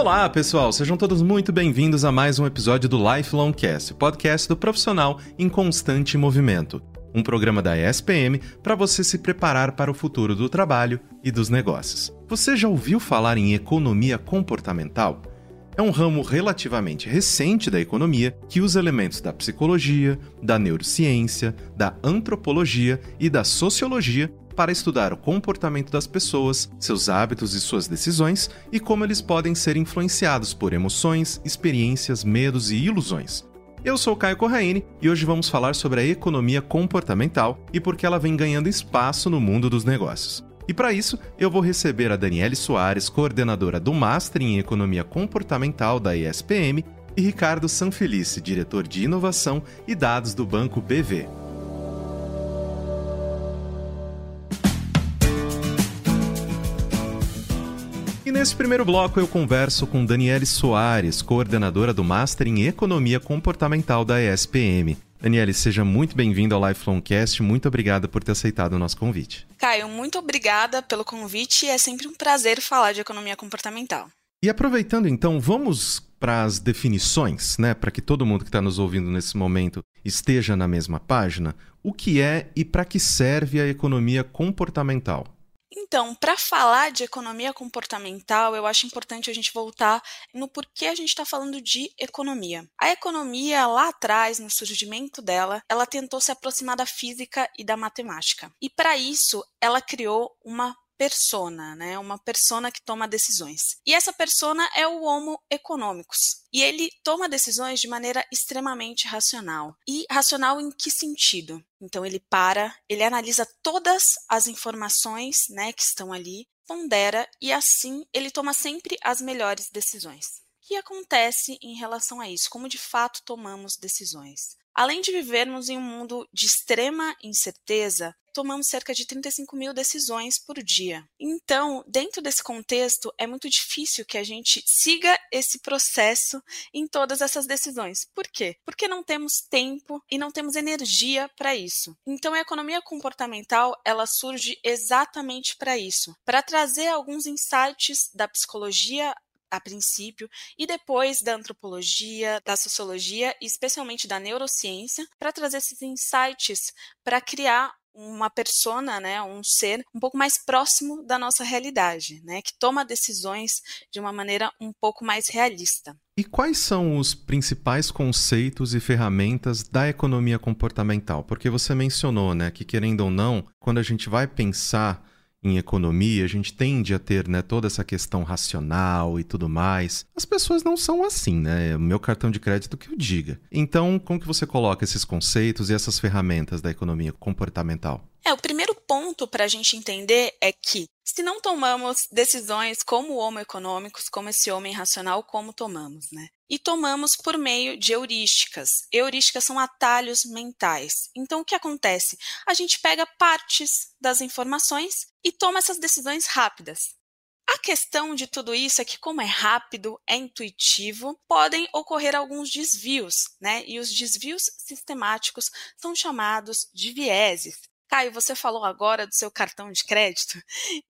Olá, pessoal, sejam todos muito bem-vindos a mais um episódio do Lifelong Cast, podcast do profissional em constante movimento. Um programa da ESPM para você se preparar para o futuro do trabalho e dos negócios. Você já ouviu falar em economia comportamental? É um ramo relativamente recente da economia que usa elementos da psicologia, da neurociência, da antropologia e da sociologia para estudar o comportamento das pessoas, seus hábitos e suas decisões e como eles podem ser influenciados por emoções, experiências, medos e ilusões. Eu sou Caio Corraine e hoje vamos falar sobre a economia comportamental e por que ela vem ganhando espaço no mundo dos negócios. E para isso, eu vou receber a Daniele Soares, coordenadora do Master em Economia Comportamental da ESPM, e Ricardo Sanfelice, diretor de Inovação e Dados do Banco BV. Nesse primeiro bloco eu converso com Daniele Soares, coordenadora do Master em Economia Comportamental da ESPM. Daniele, seja muito bem-vindo ao Lifelong Cast. Muito obrigada por ter aceitado o nosso convite. Caio, muito obrigada pelo convite. É sempre um prazer falar de economia comportamental. E aproveitando então, vamos para as definições, né, para que todo mundo que está nos ouvindo nesse momento esteja na mesma página. O que é e para que serve a economia comportamental? Então, para falar de economia comportamental, eu acho importante a gente voltar no porquê a gente está falando de economia. A economia, lá atrás, no surgimento dela, ela tentou se aproximar da física e da matemática. E para isso, ela criou uma persona, né? Uma persona que toma decisões. E essa persona é o Homo econômicos. E ele toma decisões de maneira extremamente racional. E racional em que sentido? Então ele para, ele analisa todas as informações, né, que estão ali, pondera e assim ele toma sempre as melhores decisões. O que acontece em relação a isso? Como de fato tomamos decisões? Além de vivermos em um mundo de extrema incerteza, tomamos cerca de 35 mil decisões por dia. Então, dentro desse contexto, é muito difícil que a gente siga esse processo em todas essas decisões. Por quê? Porque não temos tempo e não temos energia para isso. Então, a economia comportamental ela surge exatamente para isso, para trazer alguns insights da psicologia a princípio, e depois da antropologia, da sociologia e especialmente da neurociência, para trazer esses insights para criar uma persona, né, um ser um pouco mais próximo da nossa realidade, né, que toma decisões de uma maneira um pouco mais realista. E quais são os principais conceitos e ferramentas da economia comportamental? Porque você mencionou, né, que querendo ou não, quando a gente vai pensar em economia, a gente tende a ter né, toda essa questão racional e tudo mais. As pessoas não são assim, né? O meu cartão de crédito que o diga. Então, como que você coloca esses conceitos e essas ferramentas da economia comportamental? É, o primeiro ponto para a gente entender é que se não tomamos decisões como homo econômicos, como esse homem racional, como tomamos, né? E tomamos por meio de heurísticas. Heurísticas são atalhos mentais. Então, o que acontece? A gente pega partes das informações e toma essas decisões rápidas. A questão de tudo isso é que, como é rápido, é intuitivo, podem ocorrer alguns desvios, né? E os desvios sistemáticos são chamados de vieses. Caio, você falou agora do seu cartão de crédito.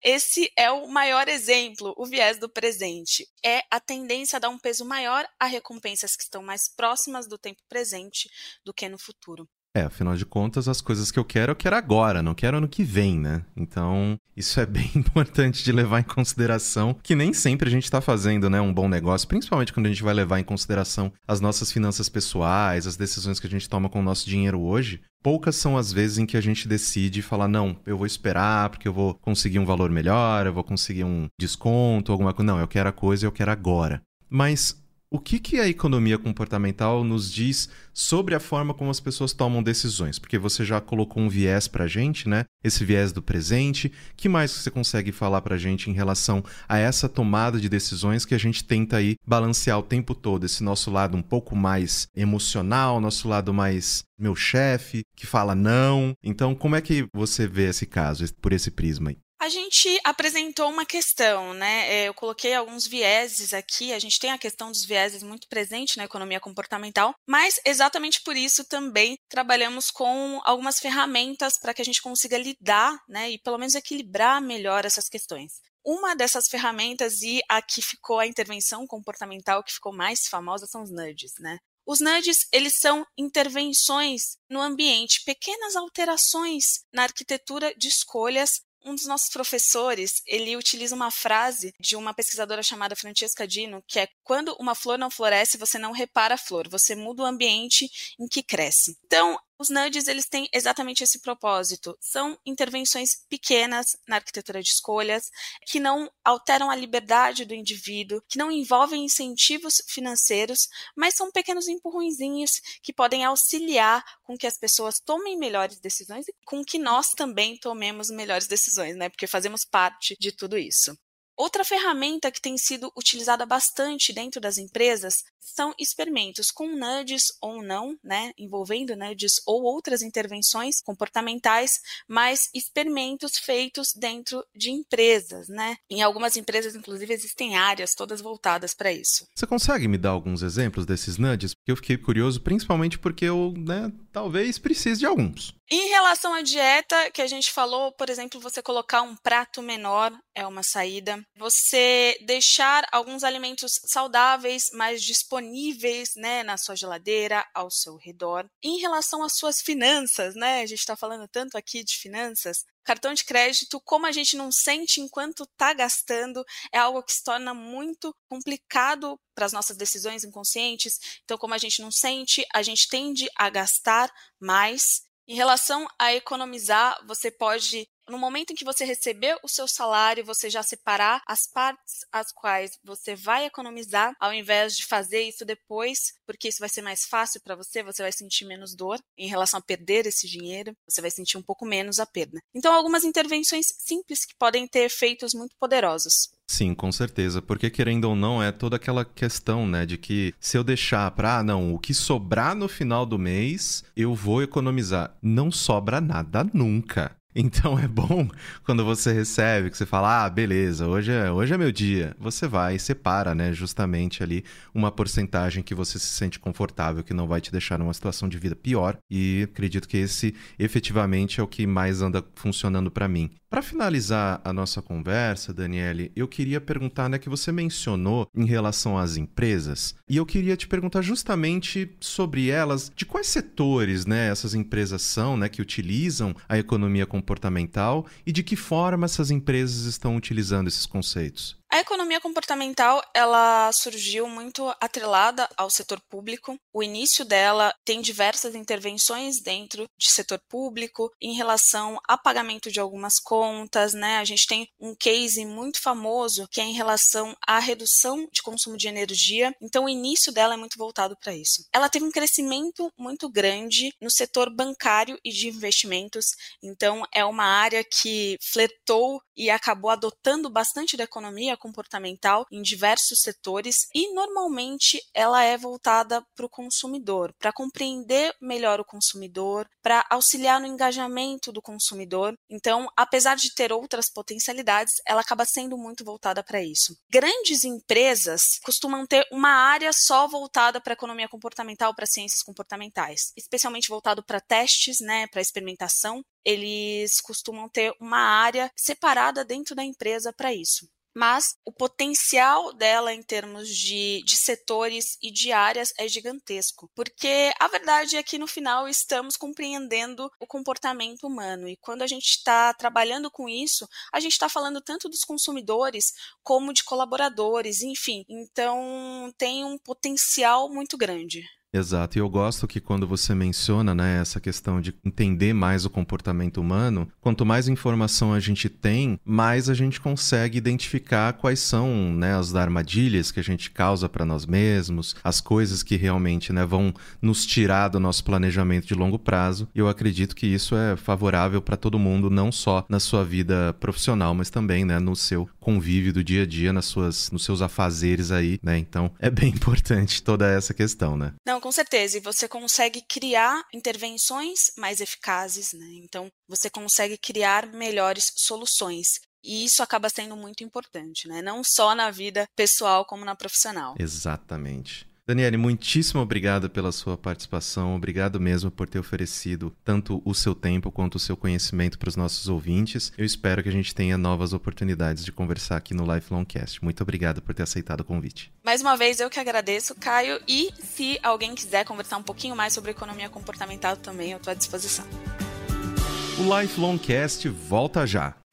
Esse é o maior exemplo, o viés do presente. É a tendência a dar um peso maior a recompensas que estão mais próximas do tempo presente do que no futuro. É, afinal de contas, as coisas que eu quero, eu quero agora, não quero ano que vem, né? Então, isso é bem importante de levar em consideração, que nem sempre a gente está fazendo, né, um bom negócio, principalmente quando a gente vai levar em consideração as nossas finanças pessoais, as decisões que a gente toma com o nosso dinheiro hoje. Poucas são as vezes em que a gente decide falar, não, eu vou esperar porque eu vou conseguir um valor melhor, eu vou conseguir um desconto, alguma coisa. Não, eu quero a coisa e eu quero agora. Mas o que, que a economia comportamental nos diz sobre a forma como as pessoas tomam decisões? Porque você já colocou um viés para a gente, né? Esse viés do presente. que mais você consegue falar para a gente em relação a essa tomada de decisões que a gente tenta aí balancear o tempo todo? Esse nosso lado um pouco mais emocional, nosso lado mais meu chefe, que fala não. Então, como é que você vê esse caso por esse prisma aí? A gente apresentou uma questão, né? É, eu coloquei alguns vieses aqui. A gente tem a questão dos vieses muito presente na economia comportamental, mas exatamente por isso também trabalhamos com algumas ferramentas para que a gente consiga lidar, né? E pelo menos equilibrar melhor essas questões. uma dessas ferramentas e a que ficou a intervenção comportamental que ficou mais famosa são os nudges, né? Os nudges, eles são intervenções no ambiente, pequenas alterações na arquitetura de escolhas um dos nossos professores, ele utiliza uma frase de uma pesquisadora chamada Francesca Dino, que é quando uma flor não floresce, você não repara a flor, você muda o ambiente em que cresce. Então, os nudges, eles têm exatamente esse propósito. São intervenções pequenas na arquitetura de escolhas, que não alteram a liberdade do indivíduo, que não envolvem incentivos financeiros, mas são pequenos empurrõezinhos que podem auxiliar com que as pessoas tomem melhores decisões e com que nós também tomemos melhores decisões, né? Porque fazemos parte de tudo isso. Outra ferramenta que tem sido utilizada bastante dentro das empresas são experimentos com nudges ou não, né, envolvendo nudges ou outras intervenções comportamentais, mas experimentos feitos dentro de empresas, né? Em algumas empresas, inclusive, existem áreas todas voltadas para isso. Você consegue me dar alguns exemplos desses nudges? Porque eu fiquei curioso, principalmente porque eu, né, talvez precise de alguns. Em relação à dieta, que a gente falou, por exemplo, você colocar um prato menor é uma saída. Você deixar alguns alimentos saudáveis mais disponíveis né, na sua geladeira, ao seu redor. Em relação às suas finanças, né? A gente está falando tanto aqui de finanças. Cartão de crédito, como a gente não sente enquanto está gastando, é algo que se torna muito complicado para as nossas decisões inconscientes. Então, como a gente não sente, a gente tende a gastar mais em relação a economizar, você pode no momento em que você receber o seu salário, você já separar as partes as quais você vai economizar, ao invés de fazer isso depois, porque isso vai ser mais fácil para você, você vai sentir menos dor em relação a perder esse dinheiro, você vai sentir um pouco menos a perda. Então, algumas intervenções simples que podem ter efeitos muito poderosos. Sim, com certeza, porque querendo ou não, é toda aquela questão, né, de que se eu deixar para, ah, não, o que sobrar no final do mês, eu vou economizar. Não sobra nada nunca. Então é bom quando você recebe, que você fala, ah, beleza, hoje é, hoje é meu dia. Você vai e separa, né, justamente ali uma porcentagem que você se sente confortável, que não vai te deixar numa situação de vida pior. E acredito que esse efetivamente é o que mais anda funcionando para mim. Para finalizar a nossa conversa, Daniele, eu queria perguntar, né, que você mencionou em relação às empresas, e eu queria te perguntar justamente sobre elas, de quais setores, né, essas empresas são, né, que utilizam a economia comportamental e de que forma essas empresas estão utilizando esses conceitos. A economia comportamental, ela surgiu muito atrelada ao setor público. O início dela tem diversas intervenções dentro de setor público em relação a pagamento de algumas contas, né? A gente tem um case muito famoso que é em relação à redução de consumo de energia. Então, o início dela é muito voltado para isso. Ela teve um crescimento muito grande no setor bancário e de investimentos. Então, é uma área que flertou e acabou adotando bastante da economia comportamental em diversos setores e normalmente ela é voltada para o consumidor, para compreender melhor o consumidor, para auxiliar no engajamento do consumidor. Então, apesar de ter outras potencialidades, ela acaba sendo muito voltada para isso. Grandes empresas costumam ter uma área só voltada para economia comportamental, para ciências comportamentais, especialmente voltado para testes, né, para experimentação. Eles costumam ter uma área separada dentro da empresa para isso mas o potencial dela em termos de, de setores e de áreas é gigantesco. Porque a verdade é que no final estamos compreendendo o comportamento humano. E quando a gente está trabalhando com isso, a gente está falando tanto dos consumidores como de colaboradores, enfim. Então tem um potencial muito grande. Exato, e eu gosto que quando você menciona né, essa questão de entender mais o comportamento humano, quanto mais informação a gente tem, mais a gente consegue identificar quais são né, as armadilhas que a gente causa para nós mesmos, as coisas que realmente né, vão nos tirar do nosso planejamento de longo prazo. E eu acredito que isso é favorável para todo mundo, não só na sua vida profissional, mas também né, no seu convívio do dia a dia, nas suas, nos seus afazeres aí, né? Então é bem importante toda essa questão, né? Não, com certeza. E você consegue criar intervenções mais eficazes, né? Então, você consegue criar melhores soluções. E isso acaba sendo muito importante, né? Não só na vida pessoal como na profissional. Exatamente. Daniele, muitíssimo obrigado pela sua participação. Obrigado mesmo por ter oferecido tanto o seu tempo quanto o seu conhecimento para os nossos ouvintes. Eu espero que a gente tenha novas oportunidades de conversar aqui no Lifelong Cast. Muito obrigado por ter aceitado o convite. Mais uma vez, eu que agradeço, Caio. E se alguém quiser conversar um pouquinho mais sobre economia comportamental também, eu estou à disposição. O Lifelong Cast volta já.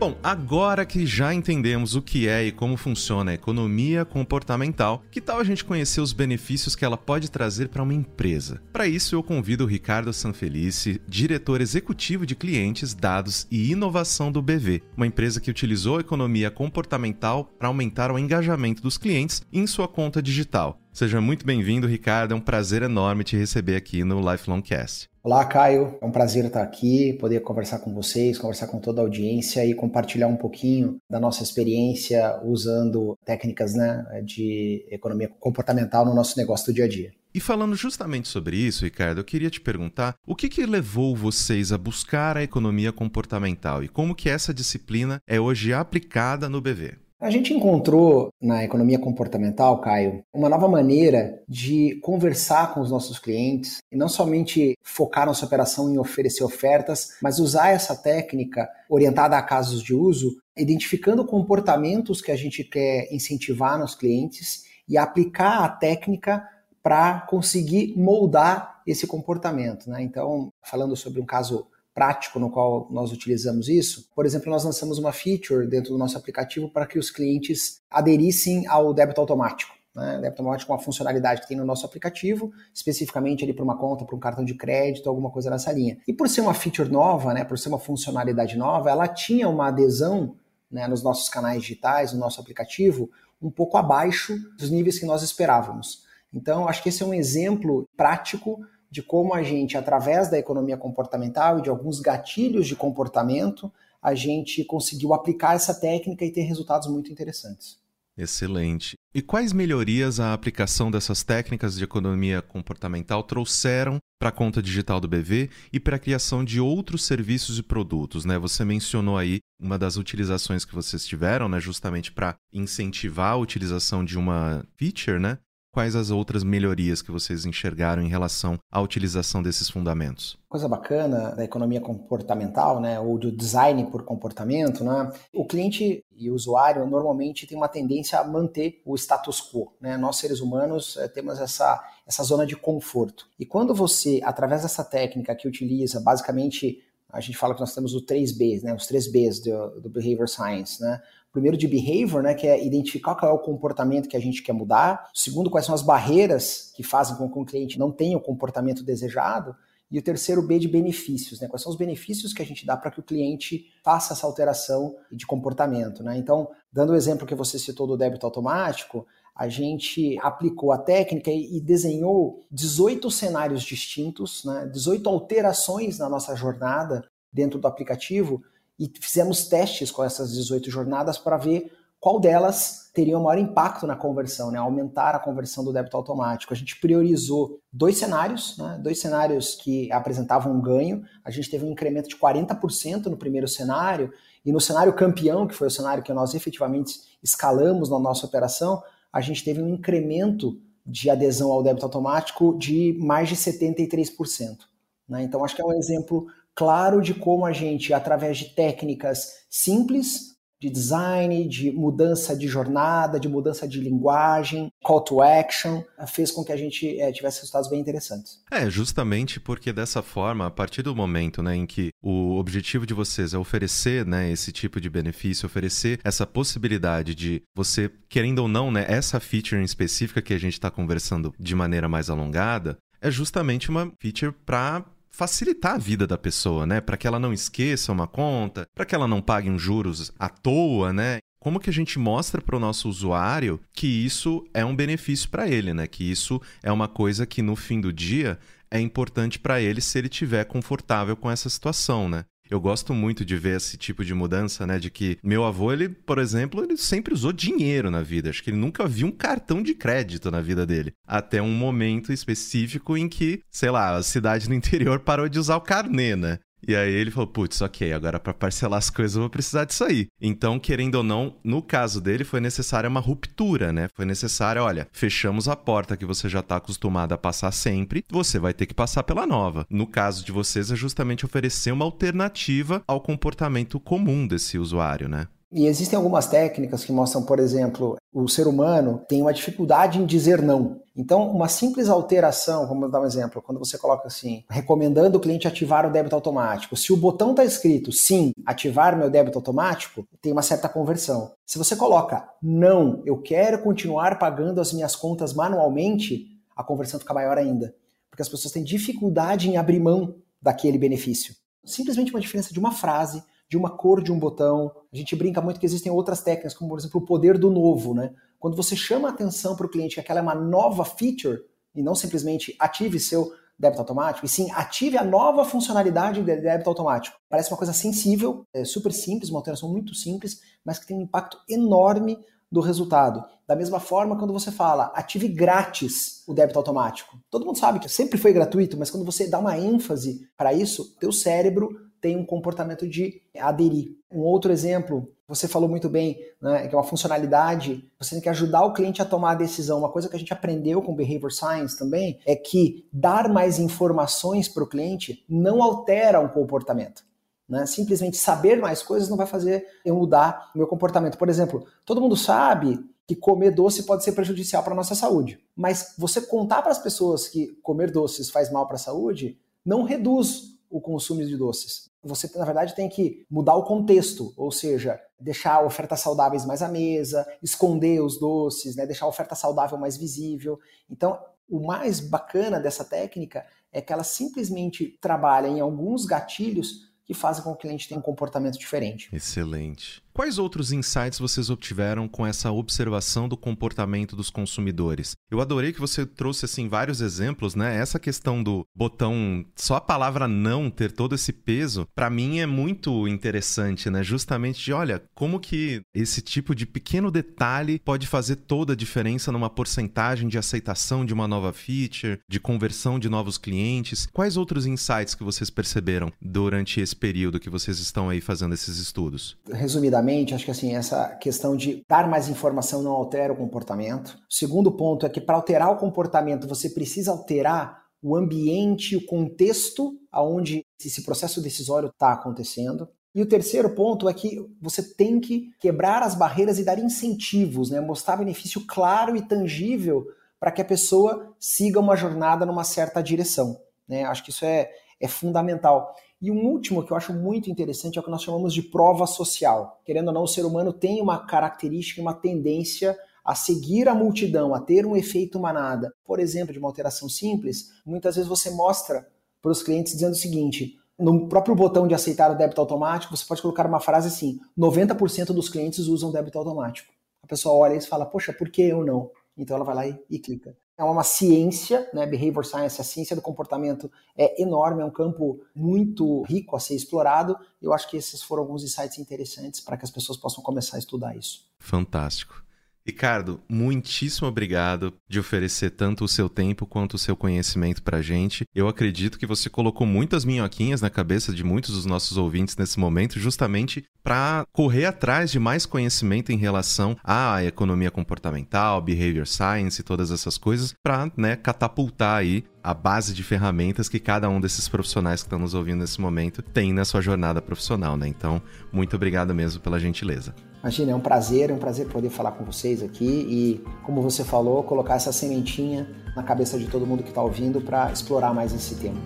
Bom, agora que já entendemos o que é e como funciona a economia comportamental, que tal a gente conhecer os benefícios que ela pode trazer para uma empresa? Para isso, eu convido o Ricardo Sanfelice, diretor executivo de clientes, dados e inovação do BV, uma empresa que utilizou a economia comportamental para aumentar o engajamento dos clientes em sua conta digital. Seja muito bem-vindo, Ricardo. É um prazer enorme te receber aqui no Lifelong Cast. Olá, Caio. É um prazer estar aqui, poder conversar com vocês, conversar com toda a audiência e compartilhar um pouquinho da nossa experiência usando técnicas né, de economia comportamental no nosso negócio do dia a dia. E falando justamente sobre isso, Ricardo, eu queria te perguntar o que, que levou vocês a buscar a economia comportamental e como que essa disciplina é hoje aplicada no BV? A gente encontrou na economia comportamental, Caio, uma nova maneira de conversar com os nossos clientes e não somente focar nossa operação em oferecer ofertas, mas usar essa técnica orientada a casos de uso, identificando comportamentos que a gente quer incentivar nos clientes e aplicar a técnica para conseguir moldar esse comportamento. Né? Então, falando sobre um caso prático no qual nós utilizamos isso. Por exemplo, nós lançamos uma feature dentro do nosso aplicativo para que os clientes aderissem ao débito automático. Né? Débito automático é uma funcionalidade que tem no nosso aplicativo, especificamente ali para uma conta, para um cartão de crédito, alguma coisa nessa linha. E por ser uma feature nova, né, por ser uma funcionalidade nova, ela tinha uma adesão né, nos nossos canais digitais, no nosso aplicativo, um pouco abaixo dos níveis que nós esperávamos. Então, acho que esse é um exemplo prático de como a gente, através da economia comportamental e de alguns gatilhos de comportamento, a gente conseguiu aplicar essa técnica e ter resultados muito interessantes. Excelente. E quais melhorias a aplicação dessas técnicas de economia comportamental trouxeram para a conta digital do BV e para a criação de outros serviços e produtos? Né? Você mencionou aí uma das utilizações que vocês tiveram, né? justamente para incentivar a utilização de uma feature, né? Quais as outras melhorias que vocês enxergaram em relação à utilização desses fundamentos? Coisa bacana da economia comportamental, né, ou do design por comportamento, né? O cliente e o usuário normalmente tem uma tendência a manter o status quo, né? Nós seres humanos é, temos essa essa zona de conforto. E quando você, através dessa técnica que utiliza basicamente a gente fala que nós temos os três Bs, né? Os três Bs do, do Behavior Science, né? Primeiro de behavior, né, que é identificar qual é o comportamento que a gente quer mudar. Segundo, quais são as barreiras que fazem com que o cliente não tenha o comportamento desejado. E o terceiro B de benefícios, né? Quais são os benefícios que a gente dá para que o cliente faça essa alteração de comportamento, né? Então, dando o exemplo que você citou do débito automático, a gente aplicou a técnica e desenhou 18 cenários distintos, né? 18 alterações na nossa jornada dentro do aplicativo e fizemos testes com essas 18 jornadas para ver qual delas teria o maior impacto na conversão, né? aumentar a conversão do débito automático. A gente priorizou dois cenários, né? dois cenários que apresentavam um ganho. A gente teve um incremento de 40% no primeiro cenário, e no cenário campeão, que foi o cenário que nós efetivamente escalamos na nossa operação, a gente teve um incremento de adesão ao débito automático de mais de 73%. Né? Então, acho que é um exemplo claro de como a gente, através de técnicas simples, de design, de mudança de jornada, de mudança de linguagem, call to action, fez com que a gente é, tivesse resultados bem interessantes. É, justamente porque dessa forma, a partir do momento né, em que o objetivo de vocês é oferecer né, esse tipo de benefício, oferecer essa possibilidade de você, querendo ou não, né, essa feature em específica que a gente está conversando de maneira mais alongada, é justamente uma feature para facilitar a vida da pessoa, né? Para que ela não esqueça uma conta, para que ela não pague uns juros à toa, né? como que a gente mostra para o nosso usuário que isso é um benefício para ele, né? Que isso é uma coisa que no fim do dia é importante para ele se ele estiver confortável com essa situação, né? Eu gosto muito de ver esse tipo de mudança, né? De que meu avô, ele, por exemplo, ele sempre usou dinheiro na vida. Acho que ele nunca viu um cartão de crédito na vida dele. Até um momento específico em que, sei lá, a cidade no interior parou de usar o carnê, né? E aí ele falou: putz, ok, agora para parcelar as coisas eu vou precisar disso aí. Então, querendo ou não, no caso dele foi necessária uma ruptura, né? Foi necessária, olha, fechamos a porta que você já está acostumado a passar sempre, você vai ter que passar pela nova. No caso de vocês, é justamente oferecer uma alternativa ao comportamento comum desse usuário, né? E existem algumas técnicas que mostram, por exemplo, o ser humano tem uma dificuldade em dizer não. Então, uma simples alteração, vamos dar um exemplo, quando você coloca assim, recomendando o cliente ativar o débito automático. Se o botão está escrito sim, ativar meu débito automático, tem uma certa conversão. Se você coloca não, eu quero continuar pagando as minhas contas manualmente, a conversão fica maior ainda. Porque as pessoas têm dificuldade em abrir mão daquele benefício. Simplesmente uma diferença de uma frase, de uma cor de um botão. A gente brinca muito que existem outras técnicas, como por exemplo o poder do novo, né? Quando você chama a atenção para o cliente que aquela é uma nova feature e não simplesmente ative seu débito automático, e sim ative a nova funcionalidade de débito automático. Parece uma coisa sensível, é super simples, uma alteração muito simples, mas que tem um impacto enorme do resultado. Da mesma forma, quando você fala ative grátis o débito automático. Todo mundo sabe que sempre foi gratuito, mas quando você dá uma ênfase para isso, teu cérebro tem um comportamento de aderir. Um outro exemplo, você falou muito bem, né, que é uma funcionalidade, você tem que ajudar o cliente a tomar a decisão. Uma coisa que a gente aprendeu com Behavior Science também é que dar mais informações para o cliente não altera um comportamento. Né? Simplesmente saber mais coisas não vai fazer eu mudar o meu comportamento. Por exemplo, todo mundo sabe que comer doce pode ser prejudicial para a nossa saúde. Mas você contar para as pessoas que comer doces faz mal para a saúde não reduz o consumo de doces. Você, na verdade, tem que mudar o contexto, ou seja, deixar ofertas saudáveis mais à mesa, esconder os doces, né, deixar a oferta saudável mais visível. Então, o mais bacana dessa técnica é que ela simplesmente trabalha em alguns gatilhos que fazem com que o cliente tenha um comportamento diferente. Excelente. Quais outros insights vocês obtiveram com essa observação do comportamento dos consumidores? Eu adorei que você trouxe assim vários exemplos, né? Essa questão do botão, só a palavra não ter todo esse peso, para mim é muito interessante, né? Justamente de, olha, como que esse tipo de pequeno detalhe pode fazer toda a diferença numa porcentagem de aceitação de uma nova feature, de conversão de novos clientes. Quais outros insights que vocês perceberam durante esse período que vocês estão aí fazendo esses estudos? Resumidamente, acho que assim, essa questão de dar mais informação não altera o comportamento. O segundo ponto é que para alterar o comportamento, você precisa alterar o ambiente, o contexto aonde esse processo decisório está acontecendo. E o terceiro ponto é que você tem que quebrar as barreiras e dar incentivos, né? mostrar benefício claro e tangível para que a pessoa siga uma jornada numa certa direção. Né? Acho que isso é, é fundamental. E um último que eu acho muito interessante é o que nós chamamos de prova social. Querendo ou não, o ser humano tem uma característica, uma tendência a seguir a multidão, a ter um efeito manada. Por exemplo, de uma alteração simples, muitas vezes você mostra para os clientes dizendo o seguinte: no próprio botão de aceitar o débito automático, você pode colocar uma frase assim: 90% dos clientes usam débito automático. A pessoa olha e fala: Poxa, por que eu não? Então ela vai lá e, e clica é uma ciência, né? Behavior Science, a ciência do comportamento é enorme, é um campo muito rico a ser explorado. Eu acho que esses foram alguns insights interessantes para que as pessoas possam começar a estudar isso. Fantástico. Ricardo, muitíssimo obrigado de oferecer tanto o seu tempo quanto o seu conhecimento para gente. Eu acredito que você colocou muitas minhoquinhas na cabeça de muitos dos nossos ouvintes nesse momento, justamente para correr atrás de mais conhecimento em relação à economia comportamental, behavior science e todas essas coisas, para né, catapultar aí a base de ferramentas que cada um desses profissionais que estão nos ouvindo nesse momento tem na sua jornada profissional, né? Então, muito obrigado mesmo pela gentileza. Imagina, é um prazer, é um prazer poder falar com vocês aqui e, como você falou, colocar essa sementinha na cabeça de todo mundo que está ouvindo para explorar mais esse tema.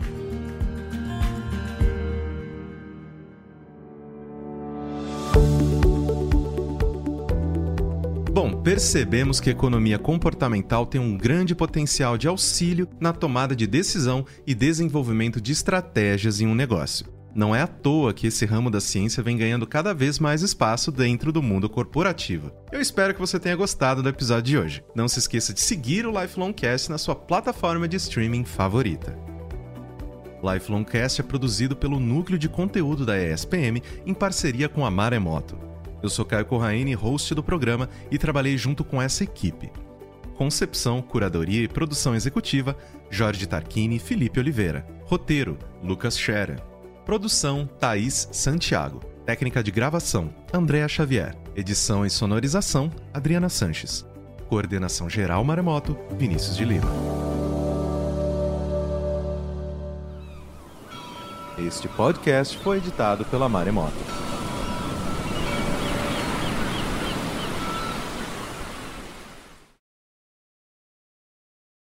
Bom, percebemos que a economia comportamental tem um grande potencial de auxílio na tomada de decisão e desenvolvimento de estratégias em um negócio. Não é à toa que esse ramo da ciência vem ganhando cada vez mais espaço dentro do mundo corporativo. Eu espero que você tenha gostado do episódio de hoje. Não se esqueça de seguir o Lifelong Cast na sua plataforma de streaming favorita. Lifelong Cast é produzido pelo Núcleo de Conteúdo da ESPM em parceria com a Maremoto. Eu sou Caio Corraine, host do programa, e trabalhei junto com essa equipe. Concepção, curadoria e produção executiva, Jorge Tarquini e Felipe Oliveira. Roteiro, Lucas Scherer. Produção, Thaís Santiago. Técnica de gravação, Andréa Xavier. Edição e sonorização, Adriana Sanches. Coordenação geral Maremoto, Vinícius de Lima. Este podcast foi editado pela Maremoto.